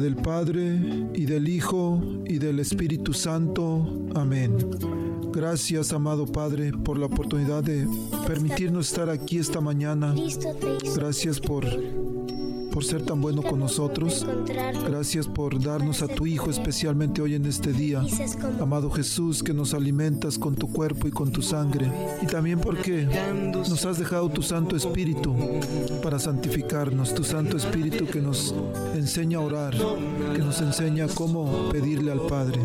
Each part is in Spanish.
Nombre del Padre, y del Hijo, y del Espíritu Santo. Amén. Gracias, amado Padre, por la oportunidad de permitirnos estar aquí esta mañana. Gracias por por ser tan bueno con nosotros. Gracias por darnos a tu Hijo especialmente hoy en este día. Amado Jesús, que nos alimentas con tu cuerpo y con tu sangre. Y también porque nos has dejado tu Santo Espíritu para santificarnos. Tu Santo Espíritu que nos enseña a orar, que nos enseña cómo pedirle al Padre.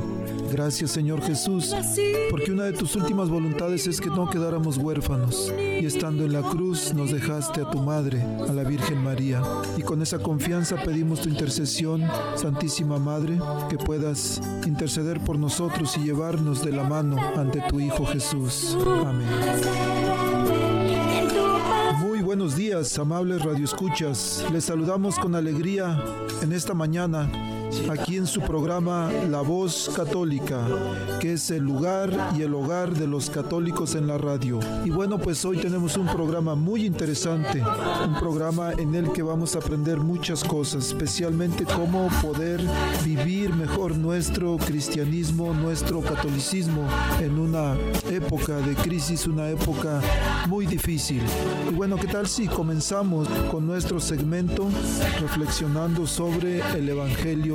Gracias Señor Jesús, porque una de tus últimas voluntades es que no quedáramos huérfanos. Y estando en la cruz nos dejaste a tu Madre, a la Virgen María. Y con esa confianza pedimos tu intercesión, Santísima Madre, que puedas interceder por nosotros y llevarnos de la mano ante tu Hijo Jesús. Amén. Muy buenos días, amables radioescuchas. Les saludamos con alegría en esta mañana aquí en su programa La Voz Católica, que es el lugar y el hogar de los católicos en la radio. Y bueno, pues hoy tenemos un programa muy interesante, un programa en el que vamos a aprender muchas cosas, especialmente cómo poder vivir mejor nuestro cristianismo, nuestro catolicismo en una época de crisis, una época muy difícil. Y bueno, ¿qué tal si comenzamos con nuestro segmento reflexionando sobre el Evangelio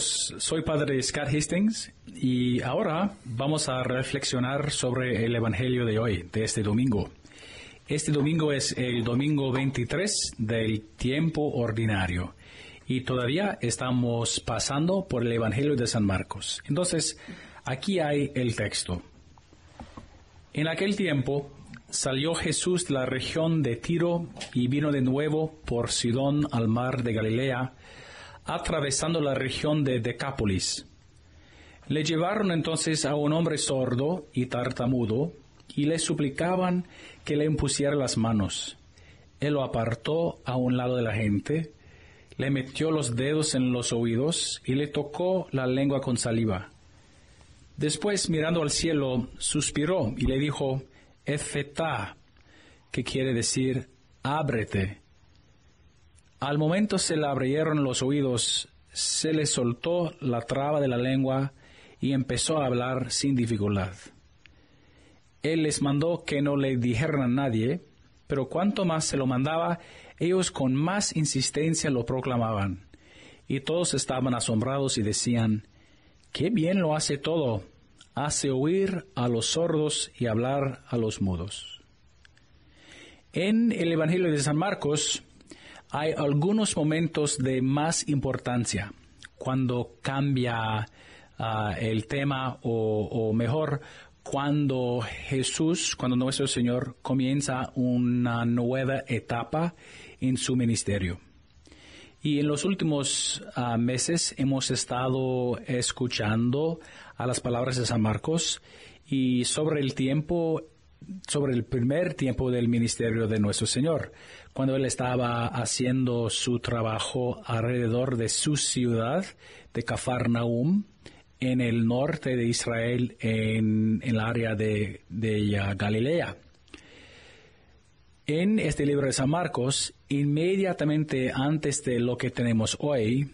Amigos, soy Padre Scott Hastings y ahora vamos a reflexionar sobre el Evangelio de hoy, de este domingo. Este domingo es el domingo 23 del tiempo ordinario y todavía estamos pasando por el Evangelio de San Marcos. Entonces, aquí hay el texto. En aquel tiempo salió Jesús de la región de Tiro y vino de nuevo por Sidón al mar de Galilea, atravesando la región de Decápolis le llevaron entonces a un hombre sordo y tartamudo y le suplicaban que le impusiera las manos. Él lo apartó a un lado de la gente, le metió los dedos en los oídos y le tocó la lengua con saliva. Después, mirando al cielo, suspiró y le dijo, Efetá, que quiere decir, ábrete. Al momento se le abrieron los oídos, se le soltó la traba de la lengua y empezó a hablar sin dificultad. Él les mandó que no le dijeran a nadie, pero cuanto más se lo mandaba, ellos con más insistencia lo proclamaban. Y todos estaban asombrados y decían, Qué bien lo hace todo, hace oír a los sordos y hablar a los mudos. En el Evangelio de San Marcos hay algunos momentos de más importancia cuando cambia el tema o, mejor cuando Jesús, cuando nuestro Señor comienza una nueva etapa en su ministerio. Y en los últimos ah, meses hemos estado escuchando a las palabras de San Marcos y sobre el tiempo, sobre el primer tiempo del ministerio de nuestro Señor, cuando Él estaba haciendo su trabajo alrededor de su ciudad de Cafarnaum, en el norte de Israel, en, el área de, Galilea. En este libro de San Marcos, inmediatamente antes de lo que tenemos hoy,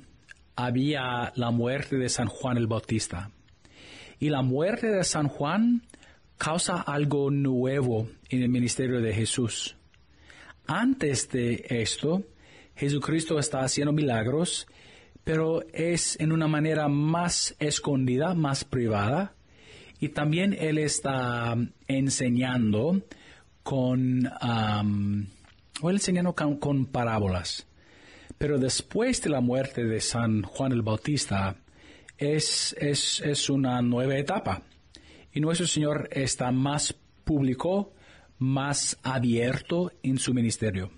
había la muerte de San Juan el Bautista. Y la muerte de San Juan causa algo nuevo en el ministerio de Jesús. Antes de esto, Jesucristo está haciendo milagros pero es en una manera más escondida, más privada. Y también Él está enseñando con, él enseñando con, parábolas. Pero después de la muerte de San Juan el Bautista, es, es, es una nueva etapa. Y nuestro Señor está más público, más abierto en su ministerio.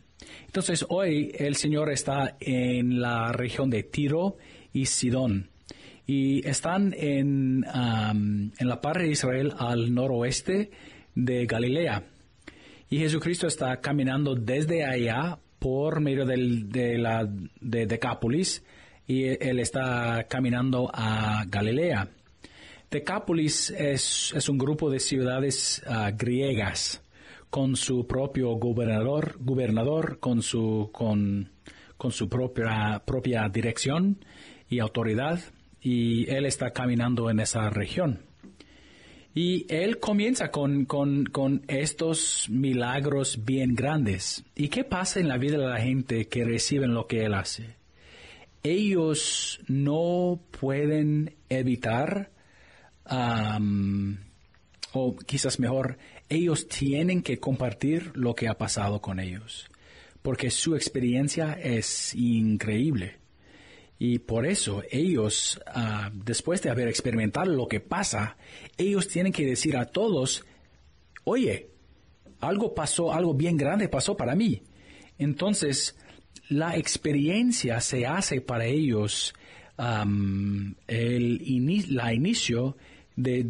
Entonces hoy el Señor está en la región de Tiro y Sidón y están en, en la parte de Israel al noroeste de Galilea. Y Jesucristo está caminando desde allá por medio de la de Decápolis y él está caminando a Galilea. Decápolis es, es un grupo de ciudades ah, griegas con su propio gobernador, gobernador con su, con, con su propia, propia dirección y autoridad y él está caminando en esa región. Y él comienza con, con, estos milagros bien grandes. ¿Y qué pasa en la vida de la gente que reciben lo que él hace? Ellos no pueden evitar, o quizás mejor, ellos tienen que compartir lo que ha pasado con ellos, porque su experiencia es increíble. Y por eso ellos, ah, después de haber experimentado lo que pasa, ellos tienen que decir a todos, oye, algo pasó, algo bien grande pasó para mí. Entonces, la experiencia se hace para ellos el la inicio de,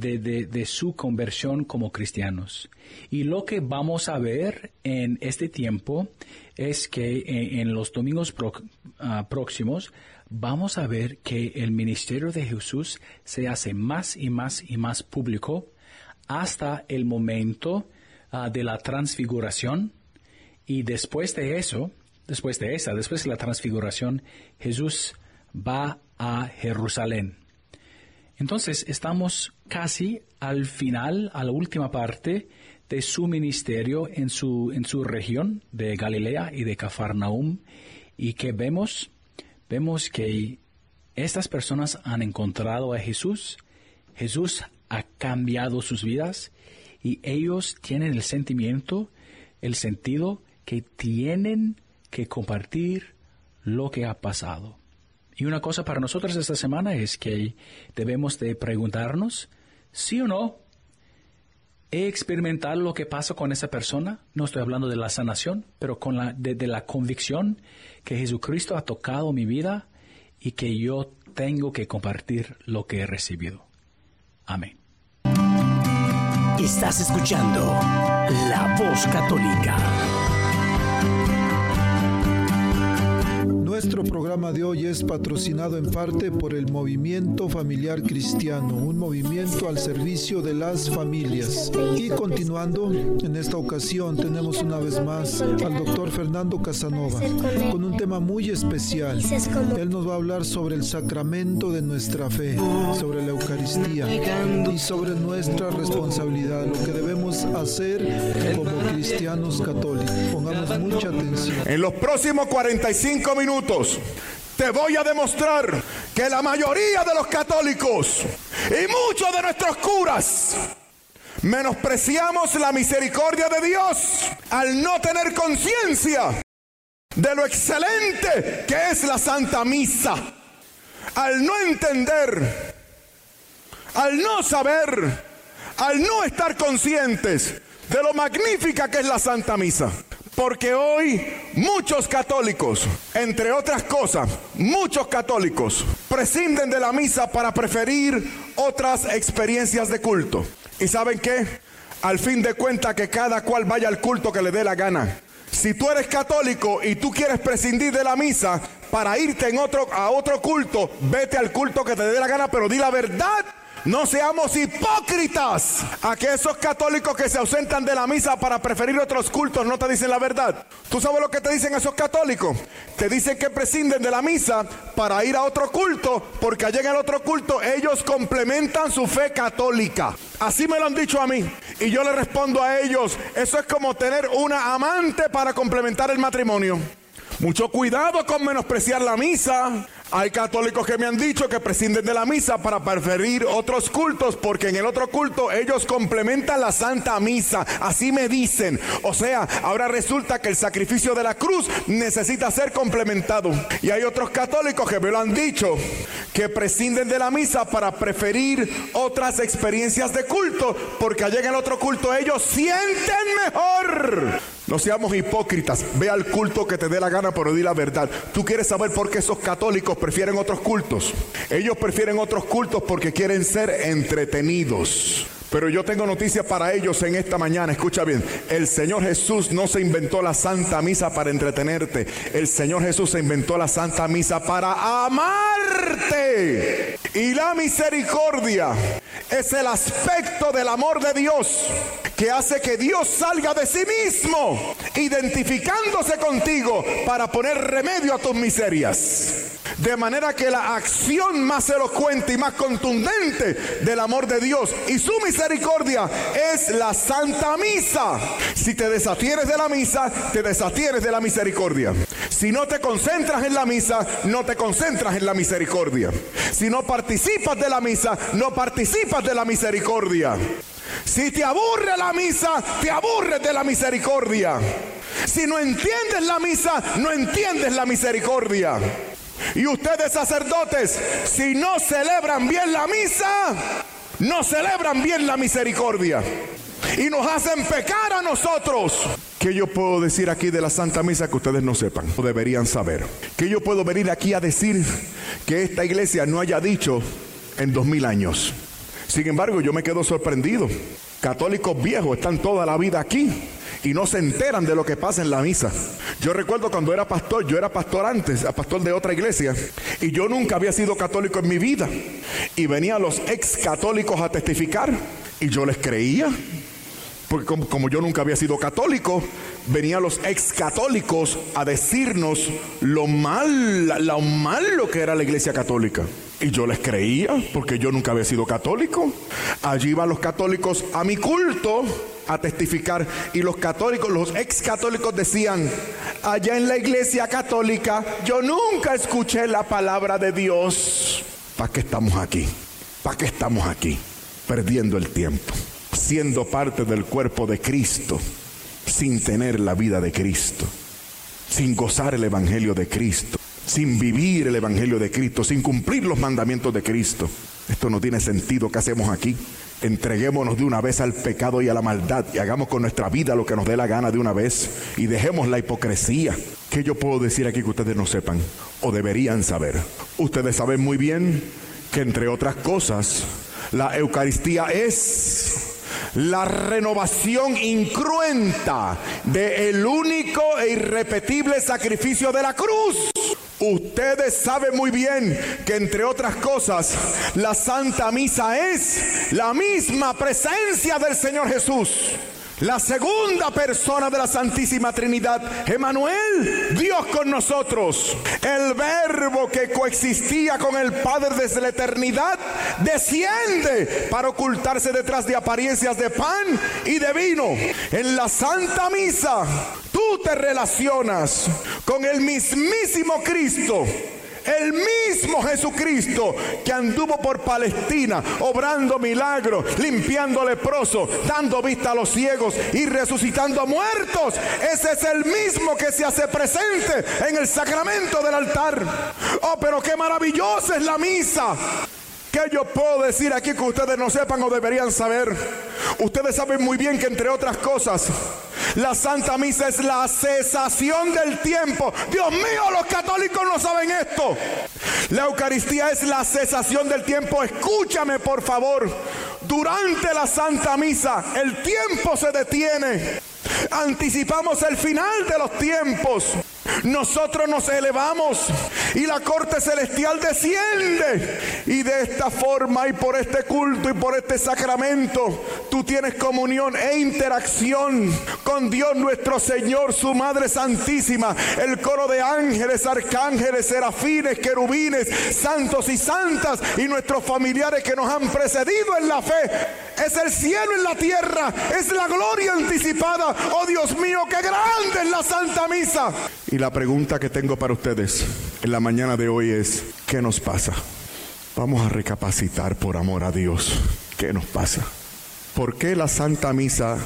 de, su conversión como cristianos. Y lo que vamos a ver en este tiempo es que en, los domingos ah, próximos vamos a ver que el ministerio de Jesús se hace más y más y más público hasta el momento ah, de la transfiguración y después de eso, después de esa, después de la transfiguración, Jesús va a Jerusalén. Entonces estamos casi al final, a la última parte de su ministerio en su, en su región de Galilea y de Cafarnaum y que vemos vemos que estas personas han encontrado a Jesús, Jesús ha cambiado sus vidas y ellos tienen el sentimiento, el sentido que tienen que compartir lo que ha pasado. Y una cosa para nosotros esta semana es que debemos de preguntarnos, sí o no, he experimentado lo que pasa con esa persona, no estoy hablando de la sanación, pero con la, de la convicción que Jesucristo ha tocado mi vida y que yo tengo que compartir lo que he recibido. Amén. Estás escuchando La Voz Católica. Nuestro programa de hoy es patrocinado en parte por el Movimiento Familiar Cristiano, un movimiento al servicio de las familias. Y continuando, en esta ocasión tenemos una vez más al doctor Fernando Casanova con un tema muy especial. Él nos va a hablar sobre el sacramento de nuestra fe, sobre la Eucaristía y sobre nuestra responsabilidad, lo que debemos hacer como cristianos católicos. Pongamos mucha atención. En los próximos 45 minutos, te voy a demostrar que la mayoría de los católicos y muchos de nuestros curas menospreciamos la misericordia de Dios al no tener conciencia de lo excelente que es la Santa Misa, al no entender, al no saber, al no estar conscientes de lo magnífica que es la Santa Misa. Porque hoy muchos católicos, entre otras cosas, muchos católicos prescinden de la misa para preferir otras experiencias de culto. ¿Y saben qué? Al fin de cuentas que cada cual vaya al culto que le dé la gana. Si tú eres católico y tú quieres prescindir de la misa para irte a otro culto, vete al culto que te dé la gana, pero di la verdad no seamos hipócritas. A que esos católicos que se ausentan de la misa para preferir otros cultos no te dicen la verdad. ¿Tú sabes lo que te dicen esos católicos? Te dicen que prescinden de la misa para ir a otro culto porque allá en el otro culto ellos complementan su fe católica. Así me lo han dicho a mí. Y yo le respondo a ellos, eso es como tener una amante para complementar el matrimonio. Mucho cuidado con menospreciar la misa. Hay católicos que me han dicho que prescinden de la misa para preferir otros cultos porque en el otro culto ellos complementan la Santa Misa. Así me dicen. O sea, ahora resulta que el sacrificio de la cruz necesita ser complementado. Y hay otros católicos que me lo han dicho que prescinden de la misa para preferir otras experiencias de culto porque allá en el otro culto ellos sienten mejor. No seamos hipócritas. Ve al culto que te dé la gana, pero di la verdad. Tú quieres saber por qué esos católicos prefieren otros cultos. Ellos prefieren otros cultos porque quieren ser entretenidos. Pero yo tengo noticias para ellos en esta mañana. Escucha bien. El Señor Jesús no se inventó la Santa Misa para entretenerte. El Señor Jesús se inventó la Santa Misa para amarte. Y la misericordia es el aspecto del amor de Dios que hace que Dios salga de sí mismo, identificándose contigo para poner remedio a tus miserias. De manera que la acción más elocuente y más contundente del amor de Dios y su misericordia es la Santa Misa. Si te desatienes de la misa, te desatienes de la misericordia. Si no te concentras en la misa, no te concentras en la misericordia. Si no participas de la misa, no participas de la misericordia. Si te aburre la misa, te aburres de la misericordia. Si no entiendes la misa, no entiendes la misericordia. Y ustedes sacerdotes, si no celebran bien la misa, no celebran bien la misericordia. Y nos hacen pecar a nosotros. ¿Qué yo puedo decir aquí de la Santa Misa que ustedes no sepan o deberían saber? ¿Qué yo puedo venir aquí a decir que esta iglesia no haya dicho en dos mil años? Sin embargo, yo me quedo sorprendido. Católicos viejos están toda la vida aquí y no se enteran de lo que pasa en la misa. Yo recuerdo cuando era pastor, yo era pastor antes, pastor de otra iglesia, y yo nunca había sido católico en mi vida. Y venían los ex católicos a testificar y yo les creía. Porque como, yo nunca había sido católico, venían los ex católicos a decirnos lo mal, lo malo que era la iglesia católica. Y yo les creía, porque yo nunca había sido católico. Allí iban los católicos a mi culto a testificar. Y los católicos, los ex católicos decían, allá en la iglesia católica, yo nunca escuché la palabra de Dios. ¿Para qué estamos aquí? ¿Para qué estamos aquí? Perdiendo el tiempo, siendo parte del cuerpo de Cristo, sin tener la vida de Cristo, sin gozar el Evangelio de Cristo sin vivir el Evangelio de Cristo, sin cumplir los mandamientos de Cristo. Esto no tiene sentido. ¿Qué hacemos aquí? Entreguémonos de una vez al pecado y a la maldad y hagamos con nuestra vida lo que nos dé la gana de una vez y dejemos la hipocresía. ¿Qué yo puedo decir aquí que ustedes no sepan o deberían saber? Ustedes saben muy bien que entre otras cosas la Eucaristía es la renovación incruenta de el único e irrepetible sacrificio de la cruz. Ustedes saben muy bien que entre otras cosas la Santa Misa es la misma presencia del Señor Jesús. La segunda persona de la Santísima Trinidad, Emanuel, Dios con nosotros. El verbo que coexistía con el Padre desde la eternidad, desciende para ocultarse detrás de apariencias de pan y de vino. En la Santa Misa, tú te relacionas con el mismísimo Cristo el mismo Jesucristo que anduvo por Palestina, obrando milagros, limpiando leprosos, dando vista a los ciegos y resucitando muertos. Ese es el mismo que se hace presente en el sacramento del altar. Oh, pero qué maravillosa es la misa. ¿Qué yo puedo decir aquí que ustedes no sepan o deberían saber? Ustedes saben muy bien que entre otras cosas, la Santa Misa es la cesación del tiempo. Dios mío, los católicos no saben esto. La Eucaristía es la cesación del tiempo. Escúchame, por favor. Durante la Santa Misa, el tiempo se detiene. Anticipamos el final de los tiempos. Nosotros nos elevamos y la corte celestial desciende. Y de esta forma y por este culto y por este sacramento, tú tienes comunión e interacción con Dios nuestro Señor, su Madre Santísima, el coro de ángeles, arcángeles, serafines, querubines, santos y santas y nuestros familiares que nos han precedido en la fe. Es el cielo en la tierra, es la gloria anticipada. Oh Dios mío, qué grande es la Santa Misa. La pregunta que tengo para ustedes en la mañana de hoy es, ¿qué nos pasa? Vamos a recapacitar por amor a Dios. ¿Qué nos pasa? ¿Por qué la Santa Misa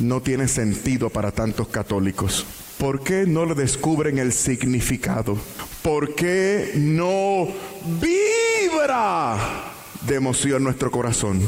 no tiene sentido para tantos católicos? ¿Por qué no le descubren el significado? ¿Por qué no vibra de emoción nuestro corazón?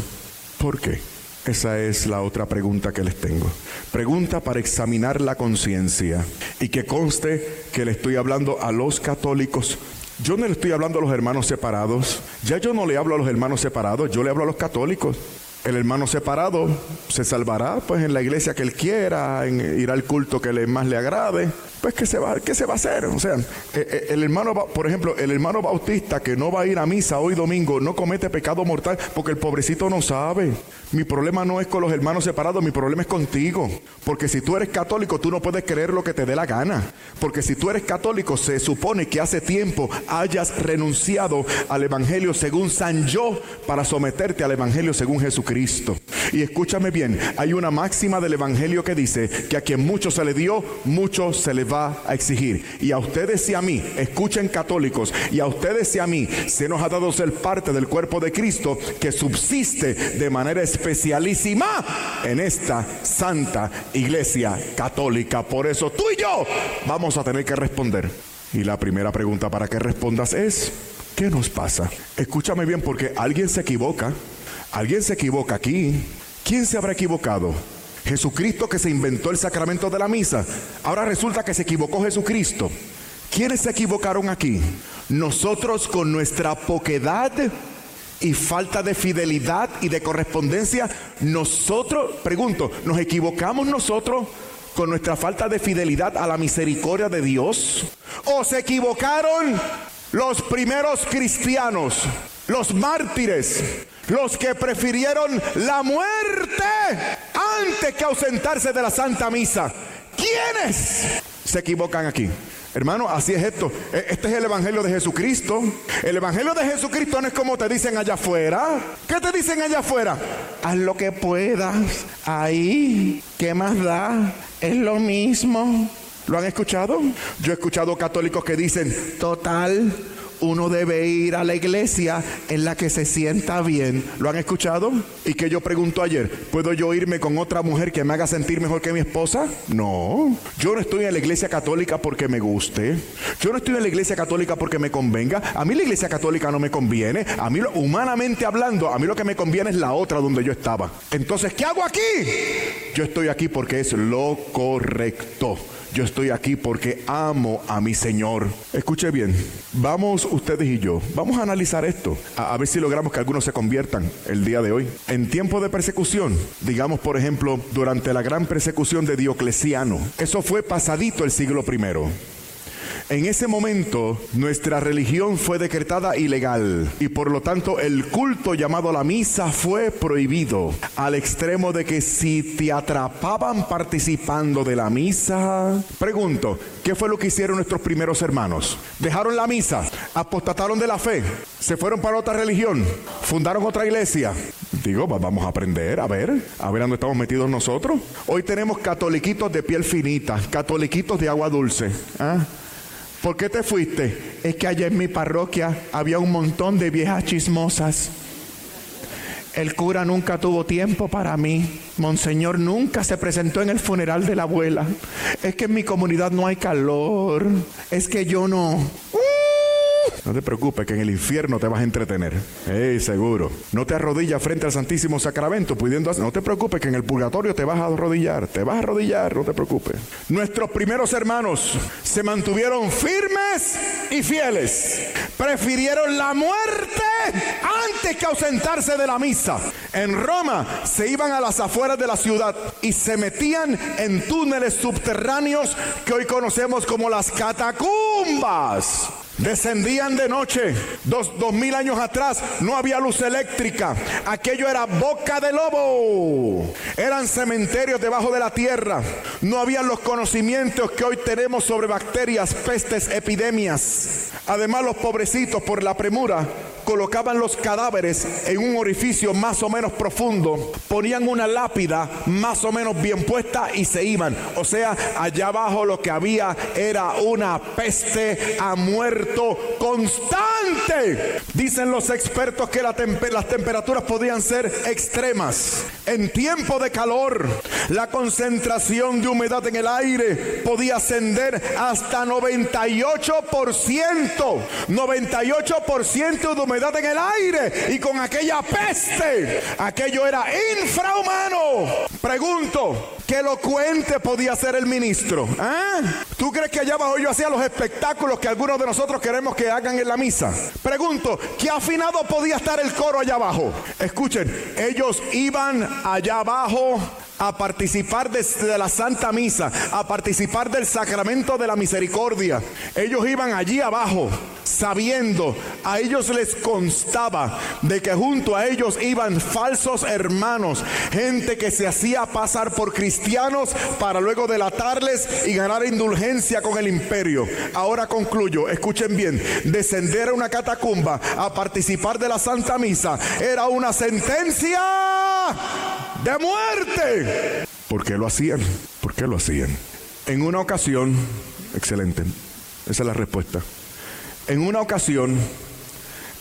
¿Por qué? Esa es la otra pregunta que les tengo. Pregunta para examinar la conciencia y que conste que le estoy hablando a los católicos. Yo no le estoy hablando a los hermanos separados. Ya yo no le hablo a los hermanos separados, yo le hablo a los católicos. El hermano separado se salvará pues en la iglesia que él quiera, en ir al culto que le, más le agrade. Pues ¿qué se va, qué se va a hacer? O sea, eh, eh, el hermano, por ejemplo, el hermano bautista que no va a ir a misa hoy domingo no comete pecado mortal porque el pobrecito no sabe. Mi problema no es con los hermanos separados, mi problema es contigo. Porque si tú eres católico, tú no puedes creer lo que te dé la gana. Porque si tú eres católico, se supone que hace tiempo hayas renunciado al Evangelio según San Yo para someterte al Evangelio según Jesucristo. Y escúchame bien, hay una máxima del Evangelio que dice que a quien mucho se le dio, mucho se le va a exigir. Y a ustedes y a mí, escuchen católicos, y a ustedes y a mí se nos ha dado ser parte del cuerpo de Cristo que subsiste de manera especial especialísima en esta santa iglesia católica. Por eso tú y yo vamos a tener que responder. Y la primera pregunta para que respondas es, ¿qué nos pasa? Escúchame bien porque alguien se equivoca. Alguien se equivoca aquí. ¿Quién se habrá equivocado? Jesucristo que se inventó el sacramento de la misa. Ahora resulta que se equivocó Jesucristo. ¿Quiénes se equivocaron aquí? Nosotros con nuestra poquedad y falta de fidelidad y de correspondencia, nosotros, pregunto, ¿nos equivocamos nosotros con nuestra falta de fidelidad a la misericordia de Dios? ¿O se equivocaron los primeros cristianos, los mártires, los que prefirieron la muerte antes que ausentarse de la Santa Misa? ¿Quiénes se equivocan aquí? Hermano, así es esto. E, este es el Evangelio de Jesucristo. El Evangelio de Jesucristo no es como te dicen allá afuera. ¿Qué te dicen allá afuera? Haz lo que puedas. Ahí, ¿qué más da? Es lo mismo. ¿Lo han escuchado? Yo he escuchado católicos que dicen, total, uno debe ir a la iglesia en la que se sienta bien. ¿Lo han escuchado? Y que yo pregunto ayer, ¿puedo yo irme con otra mujer que me haga sentir mejor que mi esposa? No. Yo no estoy en la iglesia católica porque me guste. Yo no estoy en la iglesia católica porque me convenga. A mí la iglesia católica no me conviene. A mí, humanamente hablando, a mí lo que me conviene es la otra donde yo estaba. Entonces, ¿qué hago aquí? Yo estoy aquí porque es lo correcto. Yo estoy aquí porque amo a mi Señor. Escuche bien, vamos ustedes y yo, vamos a analizar esto, a, ver si logramos que algunos se conviertan el día de hoy. En tiempo de persecución, digamos por ejemplo, durante la gran persecución de Diocleciano, eso fue pasadito el siglo primero. En ese momento nuestra religión fue decretada ilegal y por lo tanto el culto llamado la misa fue prohibido al extremo de que si te atrapaban participando de la misa, pregunto, ¿qué fue lo que hicieron nuestros primeros hermanos? Dejaron la misa, apostataron de la fe, se fueron para otra religión, fundaron otra iglesia. Digo, vamos a aprender, a ver, a ver dónde estamos metidos nosotros. Hoy tenemos catoliquitos de piel finita, catoliquitos de agua dulce. ¿ah? ¿Por qué te fuiste? Es que allá en mi parroquia había un montón de viejas chismosas. El cura nunca tuvo tiempo para mí. Monseñor nunca se presentó en el funeral de la abuela. Es que en mi comunidad no hay calor. Es que yo no. No te preocupes que en el infierno te vas a entretener. Ey, seguro. No te arrodillas frente al Santísimo Sacramento pudiendo No te preocupes que en el purgatorio te vas a arrodillar. Te vas a arrodillar, no te preocupes. Nuestros primeros hermanos se mantuvieron firmes y fieles. Prefirieron la muerte antes que ausentarse de la misa. En Roma se iban a las afueras de la ciudad y se metían en túneles subterráneos que hoy conocemos como las catacumbas. Descendían de noche. Dos, dos, mil años atrás no había luz eléctrica. Aquello era boca de lobo. Eran cementerios debajo de la tierra. No habían los conocimientos que hoy tenemos sobre bacterias, pestes, epidemias. Además, los pobrecitos por la premura colocaban los cadáveres en un orificio más o menos profundo, ponían una lápida más o menos bien puesta y se iban. O sea, allá abajo lo que había era una peste a constante. Dicen los expertos que las temperaturas podían ser extremas. En tiempo de calor, la concentración de humedad en el aire podía ascender hasta 98%. 98% de humedad en el aire. Y con aquella peste, aquello era infrahumano. Pregunto, ¿qué elocuente podía ser el ministro? ¿Ah? ¿Tú crees que allá abajo yo hacía los espectáculos que algunos de nosotros queremos que hagan en la misa? Pregunto, ¿qué afinado podía estar el coro allá abajo? Escuchen, ellos iban allá abajo a participar de, la Santa Misa, a participar del sacramento de la misericordia. Ellos iban allí abajo sabiendo, a ellos les constaba de que junto a ellos iban falsos hermanos, gente que se hacía pasar por cristianos para luego delatarles y ganar indulgencia con el imperio. Ahora concluyo, escuchen bien, descender a una catacumba a participar de la Santa Misa era una sentencia de muerte. ¿Por qué lo hacían? ¿Por qué lo hacían? En una ocasión, excelente, esa es la respuesta. En una ocasión,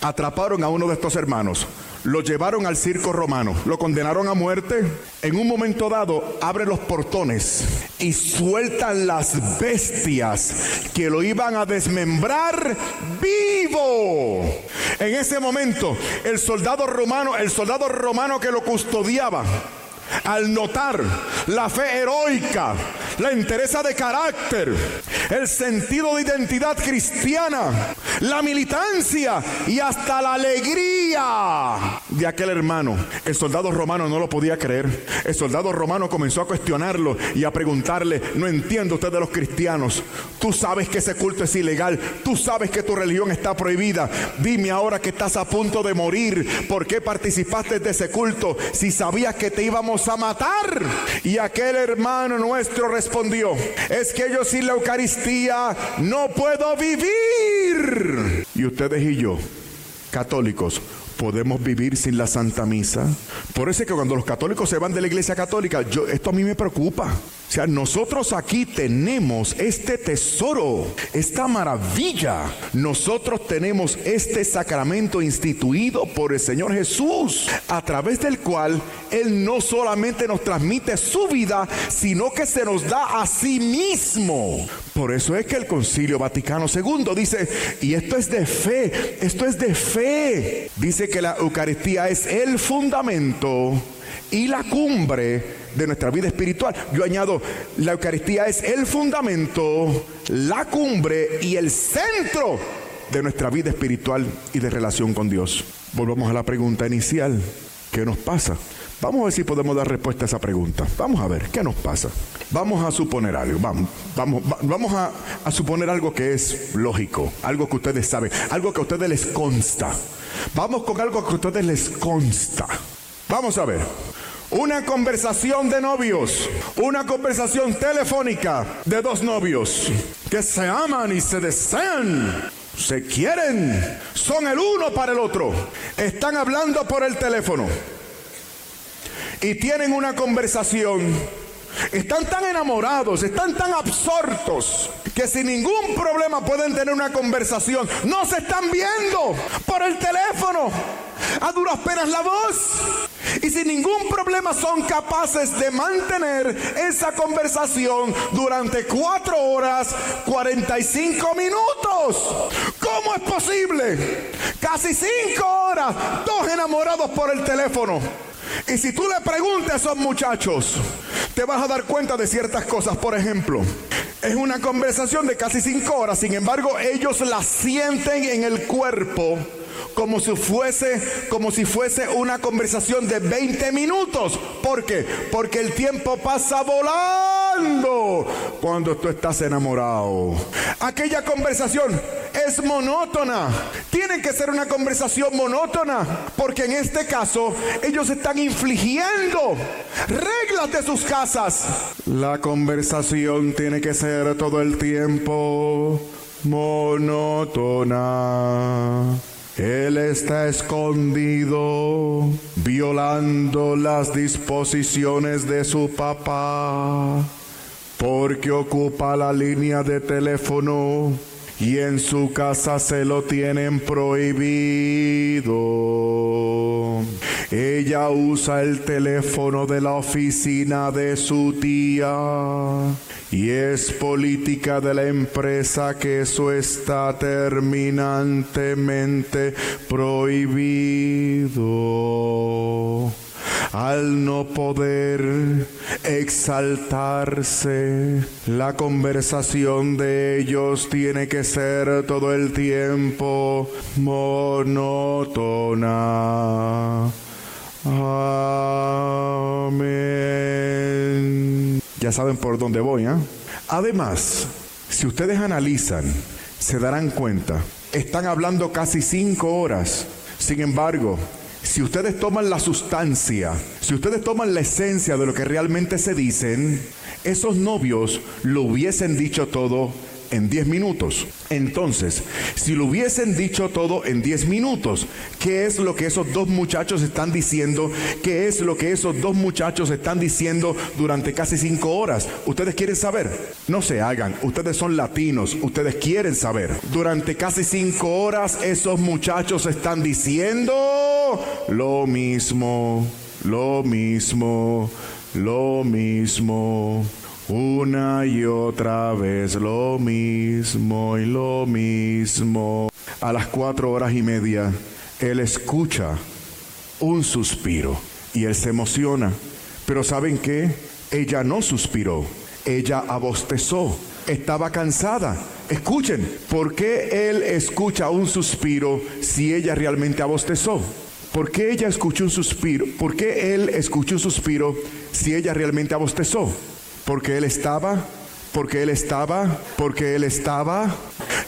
atraparon a uno de estos hermanos, lo llevaron al circo romano, lo condenaron a muerte. En un momento dado, abren los portones y sueltan las bestias que lo iban a desmembrar vivo. En ese momento, el soldado romano, el soldado romano que lo custodiaba, al notar la fe heroica, la entereza de carácter, el sentido de identidad cristiana, la militancia y hasta la alegría de aquel hermano. El soldado romano no lo podía creer. El soldado romano comenzó a cuestionarlo y a preguntarle, no entiendo usted de los cristianos, tú sabes que ese culto es ilegal, tú sabes que tu religión está prohibida, dime ahora que estás a punto de morir, ¿por qué participaste de ese culto si sabías que te íbamos a matar? Y aquel hermano nuestro respondió, es que yo sin la Eucaristía no puedo vivir. Y ustedes y yo, católicos, ¿Podemos vivir sin la Santa Misa? Por eso es que cuando los católicos se van de la iglesia católica, yo, esto a mí me preocupa. O sea, nosotros aquí tenemos este tesoro, esta maravilla. Nosotros tenemos este sacramento instituido por el Señor Jesús, a través del cual Él no solamente nos transmite su vida, sino que se nos da a sí mismo. Por eso es que el Concilio Vaticano II dice, y esto es de fe, esto es de fe. Dice que la Eucaristía es el fundamento y la cumbre de nuestra vida espiritual. Yo añado, la Eucaristía es el fundamento, la cumbre y el centro de nuestra vida espiritual y de relación con Dios. Volvamos a la pregunta inicial. ¿Qué nos pasa? Vamos a ver si podemos dar respuesta a esa pregunta. Vamos a ver, ¿qué nos pasa? Vamos a suponer algo, vamos, vamos, vamos a, a suponer algo que es lógico, algo que ustedes saben, algo que a ustedes les consta. Vamos con algo que a ustedes les consta. Vamos a ver. Una conversación de novios, una conversación telefónica de dos novios que se aman y se desean, se quieren, son el uno para el otro, están hablando por el teléfono y tienen una conversación. Están tan enamorados, están tan absortos que sin ningún problema pueden tener una conversación. No se están viendo por el teléfono, a duras penas la voz y sin ningún problema son capaces de mantener esa conversación durante cuatro horas 45 minutos. ¿Cómo es posible? Casi cinco horas, dos enamorados por el teléfono. Y si tú le preguntas a esos muchachos, te vas a dar cuenta de ciertas cosas. Por ejemplo, es una conversación de casi cinco horas, sin embargo, ellos la sienten en el cuerpo como si fuese como si fuese una conversación de 20 minutos. ¿Por qué? Porque el tiempo pasa volando cuando tú estás enamorado. Aquella conversación es monótona. Tiene que ser una conversación monótona, porque en este caso ellos están infligiendo reglas de sus casas. La conversación tiene que ser todo el tiempo monótona. Él está escondido, violando las disposiciones de su papá, porque ocupa la línea de teléfono y en su casa se lo tienen prohibido. Ella usa el teléfono de la oficina de su tía y es política de la empresa que eso está terminantemente prohibido al no poder exaltarse. La conversación de ellos tiene que ser todo el tiempo monótona. Amén. Ya saben por dónde voy, ¿eh? Además, si ustedes analizan, se darán cuenta, están hablando casi cinco horas. Sin embargo, si ustedes toman la sustancia, si ustedes toman la esencia de lo que realmente se dicen, esos novios lo hubiesen dicho todo en 10 minutos. Entonces, si lo hubiesen dicho todo en 10 minutos, ¿qué es lo que esos dos muchachos están diciendo? ¿Qué es lo que esos dos muchachos están diciendo durante casi 5 horas? ¿Ustedes quieren saber? No se hagan, ustedes son latinos, ustedes quieren saber. Durante casi 5 horas esos muchachos están diciendo lo mismo, lo mismo, lo mismo. Una y otra vez lo mismo y lo mismo. A las cuatro horas y media, él escucha un suspiro y él se emociona. Pero ¿saben qué? Ella no suspiró, ella abostezó, estaba cansada. Escuchen, ¿por qué él escucha un suspiro si ella realmente abostezó? ¿Por qué ella escuchó un suspiro? ¿Por qué él escuchó un suspiro si ella realmente abostezó? Porque Él estaba, porque Él estaba, porque Él estaba.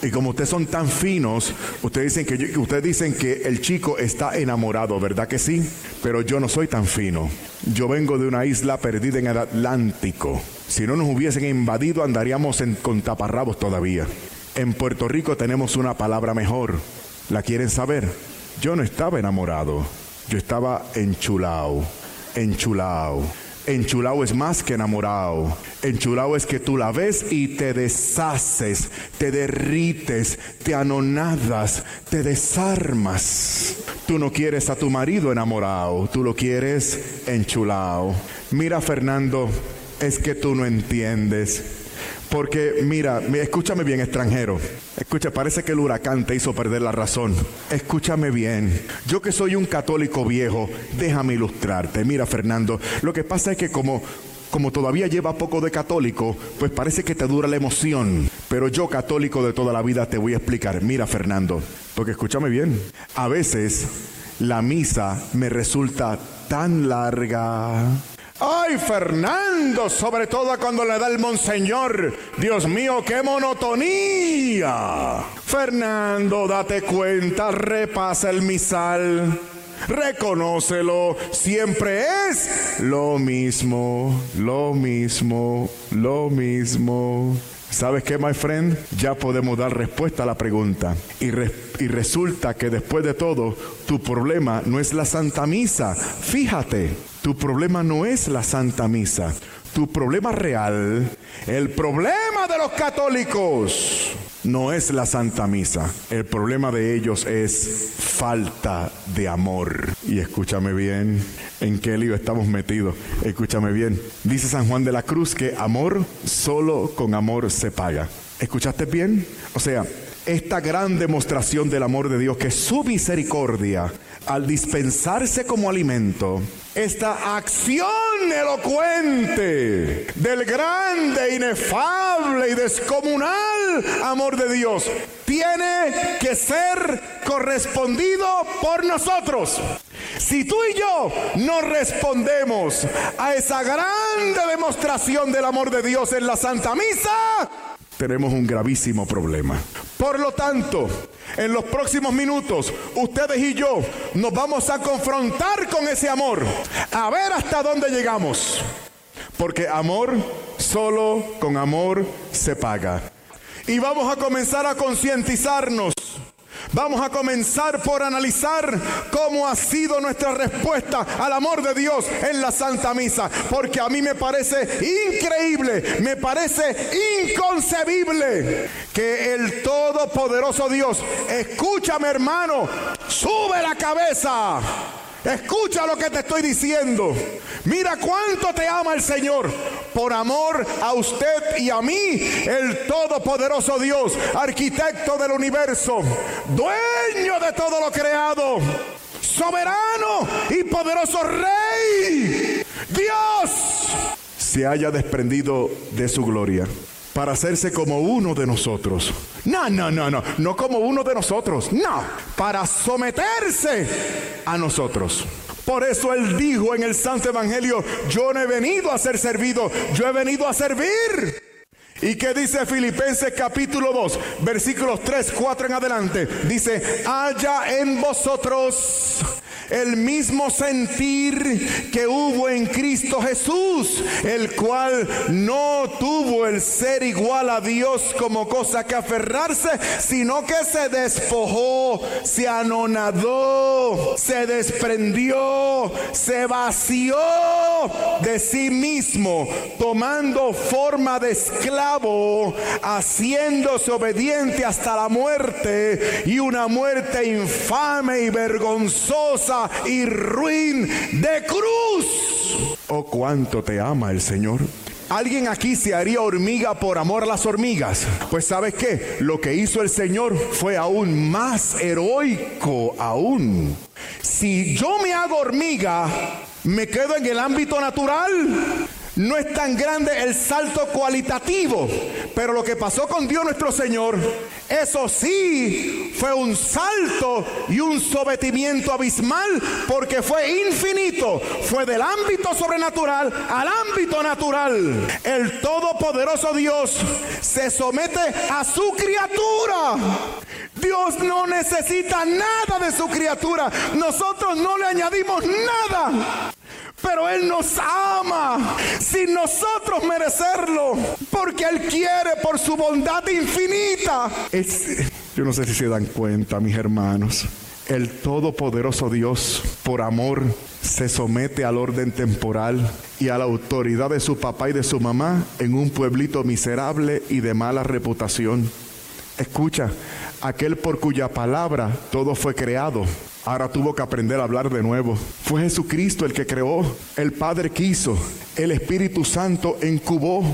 Y como ustedes son tan finos, ustedes dicen que, ustedes dicen que el chico está enamorado, ¿verdad que sí? Pero yo no soy tan fino. Yo vengo de una isla perdida en el Atlántico. Si no nos hubiesen invadido, andaríamos en, con taparrabos todavía. En Puerto Rico tenemos una palabra mejor. ¿La quieren saber? Yo no estaba enamorado. Yo estaba enchulado. Enchulado. Enchulado es más que enamorado. Enchulado es que tú la ves y te deshaces, te derrites, te anonadas, te desarmas. Tú no quieres a tu marido enamorado, tú lo quieres enchulado. Mira Fernando, es que tú no entiendes. Porque mira, escúchame bien extranjero. Escucha, parece que el huracán te hizo perder la razón. Escúchame bien. Yo que soy un católico viejo, déjame ilustrarte. Mira, Fernando, lo que pasa es que como como todavía lleva poco de católico, pues parece que te dura la emoción. Pero yo, católico de toda la vida, te voy a explicar. Mira, Fernando, porque escúchame bien. A veces la misa me resulta tan larga Ay, Fernando, sobre todo cuando le da el monseñor. Dios mío, qué monotonía. Fernando, date cuenta, repasa el misal. Reconócelo, siempre es lo mismo, lo mismo, lo mismo. ¿Sabes qué, my friend? Ya podemos dar respuesta a la pregunta. Y, y, resulta que después de todo, tu problema no es la Santa Misa. Fíjate, tu problema no es la Santa Misa. Tu problema real, el problema de los católicos, no es la Santa Misa. El problema de ellos es falta de amor. Y escúchame bien, ¿en qué lío estamos metidos? Escúchame bien. Dice San Juan de la Cruz que amor solo con amor se paga. ¿Escuchaste bien? O sea, esta gran demostración del amor de Dios, que su misericordia, al dispensarse como alimento, esta acción elocuente del grande, inefable y descomunal amor de Dios tiene que ser correspondido por nosotros. Si tú y yo no respondemos a esa grande demostración del amor de Dios en la Santa Misa, tenemos un gravísimo problema. Por lo tanto, en los próximos minutos, ustedes y yo nos vamos a confrontar con ese amor, a ver hasta dónde llegamos. Porque amor, solo con amor se paga. Y vamos a comenzar a concientizarnos Vamos a comenzar por analizar cómo ha sido nuestra respuesta al amor de Dios en la Santa Misa, porque a mí me parece increíble, me parece inconcebible que el Todopoderoso Dios, escúchame hermano, sube la cabeza Escucha lo que te estoy diciendo. Mira cuánto te ama el Señor. Por amor a usted y a mí, el Todopoderoso Dios, arquitecto del universo, dueño de todo lo creado, soberano y poderoso Rey. Dios se haya desprendido de su gloria para hacerse como uno de nosotros. No, no, no, no, no como uno de nosotros, no, para someterse a nosotros. Por eso él dijo en el Santo Evangelio, yo no he venido a ser servido, yo he venido a servir. ¿Y qué dice Filipenses capítulo 2, versículos 3, 4 en adelante? Dice, haya en vosotros el mismo sentir que hubo en Cristo Jesús, el cual no tuvo el ser igual a Dios como cosa que aferrarse, sino que se despojó, se anonadó, se desprendió, se vació de sí mismo, tomando forma de esclavo, haciéndose obediente hasta la muerte y una muerte infame y vergonzosa y ruin de cruz. Oh, cuánto te ama el Señor. ¿Alguien aquí se haría hormiga por amor a las hormigas? Pues sabes qué, lo que hizo el Señor fue aún más heroico aún. Si yo me hago hormiga, me quedo en el ámbito natural no es tan grande el salto cualitativo, pero lo que pasó con Dios nuestro Señor, eso sí fue un salto y un sometimiento abismal porque fue infinito, fue del ámbito sobrenatural al ámbito natural. El todopoderoso Dios se somete a su criatura. Dios no necesita nada de su criatura. Nosotros no le añadimos nada. Pero Él nos ama sin nosotros merecerlo. Porque Él quiere por su bondad infinita. yo no sé si se dan cuenta, mis hermanos. El Todopoderoso Dios, por amor, se somete al orden temporal y a la autoridad de su papá y de su mamá en un pueblito miserable y de mala reputación. Escucha, aquel por cuya palabra todo fue creado, Ahora tuvo que aprender a hablar de nuevo. Fue Jesucristo el que creó. El Padre quiso. El Espíritu Santo incubó.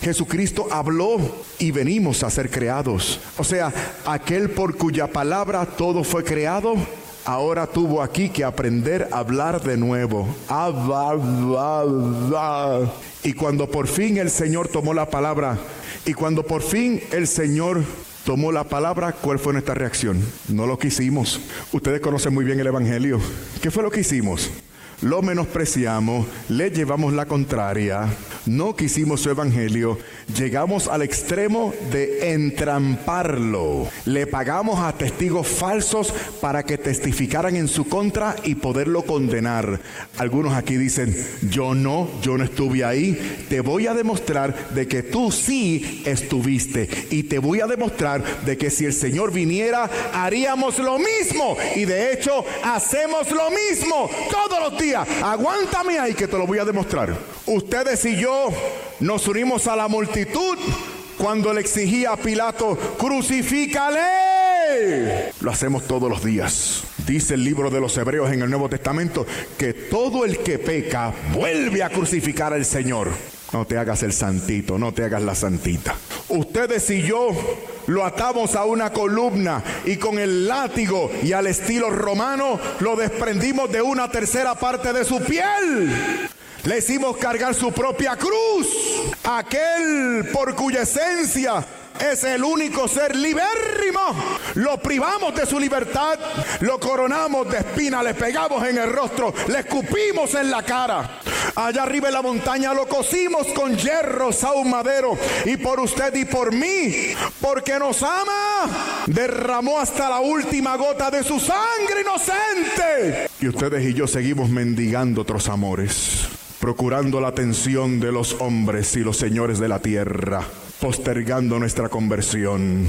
Jesucristo habló y venimos a ser creados. O sea, aquel por cuya palabra todo fue creado, ahora tuvo aquí que aprender a hablar de nuevo. Y cuando por fin el Señor tomó la palabra, y cuando por fin el Señor tomó la palabra, ¿cuál fue nuestra reacción? No lo quisimos. Ustedes conocen muy bien el Evangelio. ¿Qué fue lo que hicimos? lo menospreciamos, le llevamos la contraria, no quisimos su evangelio, llegamos al extremo de entramparlo, le pagamos a testigos falsos para que testificaran en su contra y poderlo condenar. Algunos aquí dicen, yo no, yo no estuve ahí, te voy a demostrar de que tú sí estuviste. Y te voy a demostrar de que si el Señor viniera, haríamos lo mismo. Y de hecho hacemos lo mismo todos los días. Aguántame ahí que te lo voy a demostrar. Ustedes y yo nos unimos a la multitud cuando le exigía a Pilato, crucifícale. Lo hacemos todos los días. Dice el libro de los Hebreos en el Nuevo Testamento que todo el que peca vuelve a crucificar al Señor. No te hagas el santito, no te hagas la santita. Ustedes y yo lo atamos a una columna y con el látigo y al estilo romano lo desprendimos de una tercera parte de su piel. Le hicimos cargar su propia cruz. Aquel por cuya esencia es el único ser libérrimo. Lo privamos de su libertad, lo coronamos de espina, le pegamos en el rostro, le escupimos en la cara. Allá arriba en la montaña lo cosimos con hierro madero y por usted y por mí, porque nos ama, derramó hasta la última gota de su sangre inocente. Y ustedes y yo seguimos mendigando otros amores, procurando la atención de los hombres y los señores de la tierra postergando nuestra conversión.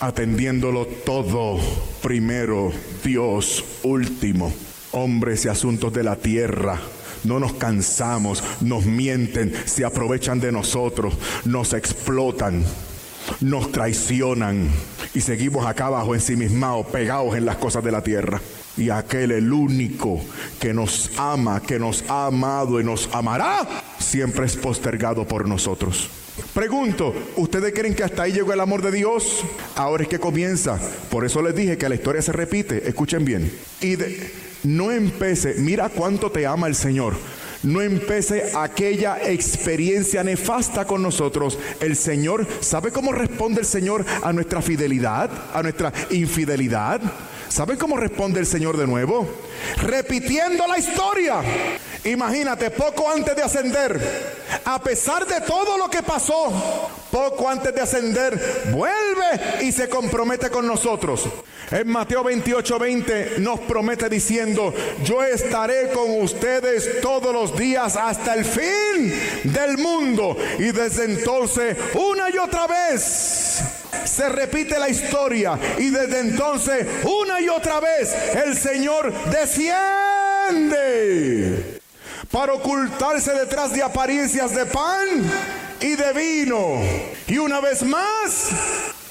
atendiéndolo todo primero, Dios último, hombres y asuntos de la tierra. No nos cansamos, nos mienten, se aprovechan de nosotros, nos explotan, nos traicionan y seguimos acá abajo ensimismados, pegados en las cosas de la tierra. Y aquel, el único que nos ama, que nos ha amado y nos amará, siempre es postergado por nosotros. Pregunto, ¿ustedes creen que hasta ahí llegó el amor de Dios? Ahora es que comienza. Por eso les dije que la historia se repite. Escuchen bien. Y no empece, mira cuánto te ama el Señor. No empece aquella experiencia nefasta con nosotros. El Señor, ¿sabe cómo responde el Señor a nuestra fidelidad, a nuestra infidelidad? ¿Sabe cómo responde el Señor de nuevo? Repitiendo la historia. Imagínate, poco antes de ascender, a pesar de todo lo que pasó, poco antes de ascender, vuelve y se compromete con nosotros. En Mateo 28, 20 nos promete diciendo, yo estaré con ustedes todos los días hasta el fin del mundo. Y desde entonces, una y otra vez, se repite la historia y desde entonces una y otra vez el Señor desciende para ocultarse detrás de apariencias de pan y de vino. Y una vez más,